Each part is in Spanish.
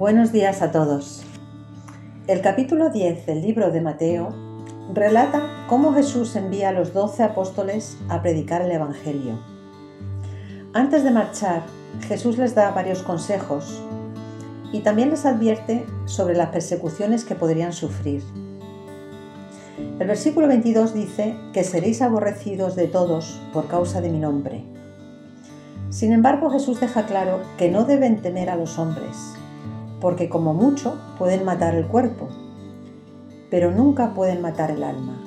Buenos días a todos. El capítulo 10 del libro de Mateo relata cómo Jesús envía a los doce apóstoles a predicar el Evangelio. Antes de marchar, Jesús les da varios consejos y también les advierte sobre las persecuciones que podrían sufrir. El versículo 22 dice que seréis aborrecidos de todos por causa de mi nombre. Sin embargo, Jesús deja claro que no deben temer a los hombres, porque como mucho pueden matar el cuerpo, pero nunca pueden matar el alma.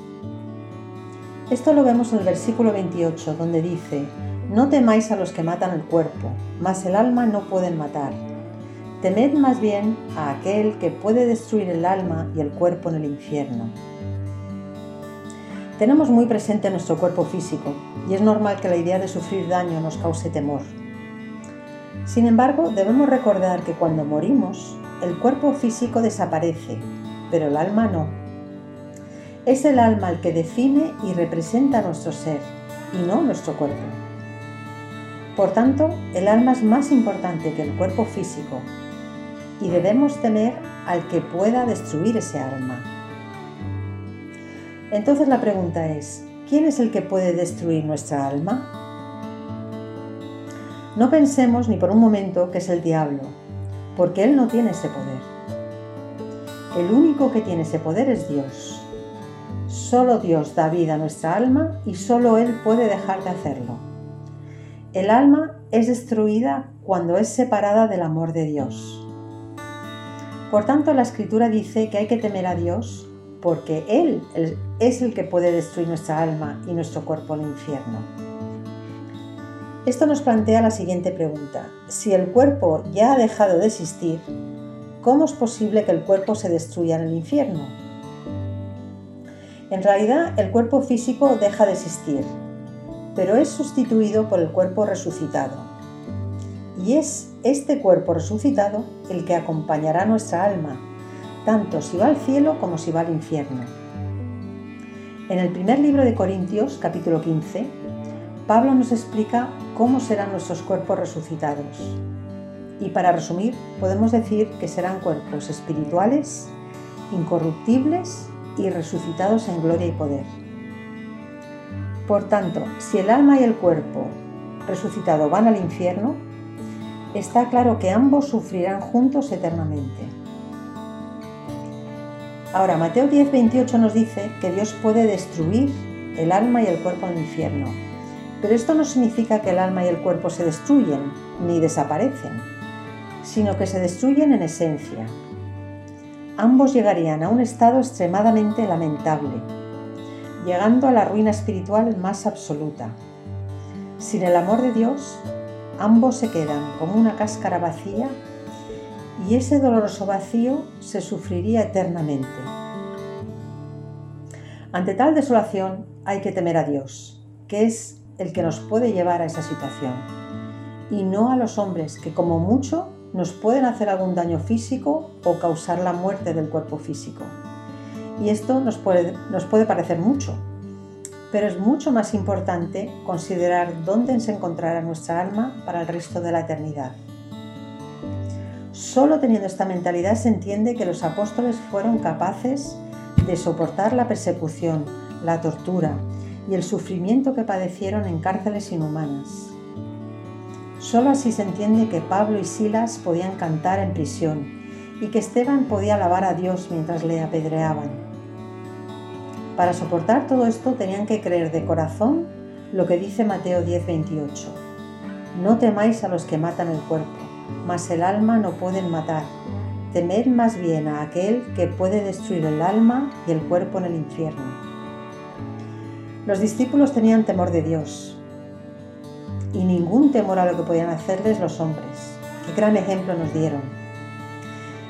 Esto lo vemos en el versículo 28, donde dice, No temáis a los que matan el cuerpo, mas el alma no pueden matar. Temed más bien a aquel que puede destruir el alma y el cuerpo en el infierno. Tenemos muy presente nuestro cuerpo físico y es normal que la idea de sufrir daño nos cause temor. Sin embargo, debemos recordar que cuando morimos, el cuerpo físico desaparece, pero el alma no. Es el alma el que define y representa nuestro ser y no nuestro cuerpo. Por tanto, el alma es más importante que el cuerpo físico y debemos temer al que pueda destruir ese alma. Entonces la pregunta es, ¿quién es el que puede destruir nuestra alma? No pensemos ni por un momento que es el diablo, porque él no tiene ese poder. El único que tiene ese poder es Dios. Solo Dios da vida a nuestra alma y solo Él puede dejar de hacerlo. El alma es destruida cuando es separada del amor de Dios. Por tanto, la escritura dice que hay que temer a Dios porque Él es el que puede destruir nuestra alma y nuestro cuerpo al infierno. Esto nos plantea la siguiente pregunta. Si el cuerpo ya ha dejado de existir, ¿cómo es posible que el cuerpo se destruya en el infierno? En realidad, el cuerpo físico deja de existir, pero es sustituido por el cuerpo resucitado. Y es este cuerpo resucitado el que acompañará nuestra alma tanto si va al cielo como si va al infierno. En el primer libro de Corintios, capítulo 15, Pablo nos explica cómo serán nuestros cuerpos resucitados. Y para resumir, podemos decir que serán cuerpos espirituales, incorruptibles y resucitados en gloria y poder. Por tanto, si el alma y el cuerpo resucitado van al infierno, está claro que ambos sufrirán juntos eternamente. Ahora, Mateo 10, 28 nos dice que Dios puede destruir el alma y el cuerpo el infierno. Pero esto no significa que el alma y el cuerpo se destruyen ni desaparecen, sino que se destruyen en esencia. Ambos llegarían a un estado extremadamente lamentable, llegando a la ruina espiritual más absoluta. Sin el amor de Dios, ambos se quedan como una cáscara vacía y ese doloroso vacío se sufriría eternamente. Ante tal desolación hay que temer a Dios, que es el que nos puede llevar a esa situación, y no a los hombres que como mucho nos pueden hacer algún daño físico o causar la muerte del cuerpo físico. Y esto nos puede, parecer mucho, pero es mucho más importante considerar dónde se encontrará nuestra alma para el resto de la eternidad. Solo teniendo esta mentalidad se entiende que los apóstoles fueron capaces de soportar la persecución, la tortura y el sufrimiento que padecieron en cárceles inhumanas. Solo así se entiende que Pablo y Silas podían cantar en prisión y que Esteban podía alabar a Dios mientras le apedreaban. Para soportar todo esto tenían que creer de corazón lo que dice Mateo 10:28. No temáis a los que matan el cuerpo mas el alma no pueden matar. Temed más bien a aquel que puede destruir el alma y el cuerpo en el infierno. Los discípulos tenían temor de Dios y ningún temor a lo que podían hacerles los hombres. Qué gran ejemplo nos dieron.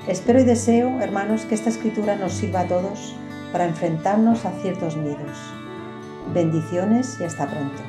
Espero y deseo, hermanos, que esta escritura nos sirva a todos para enfrentarnos a ciertos miedos. Bendiciones y hasta pronto.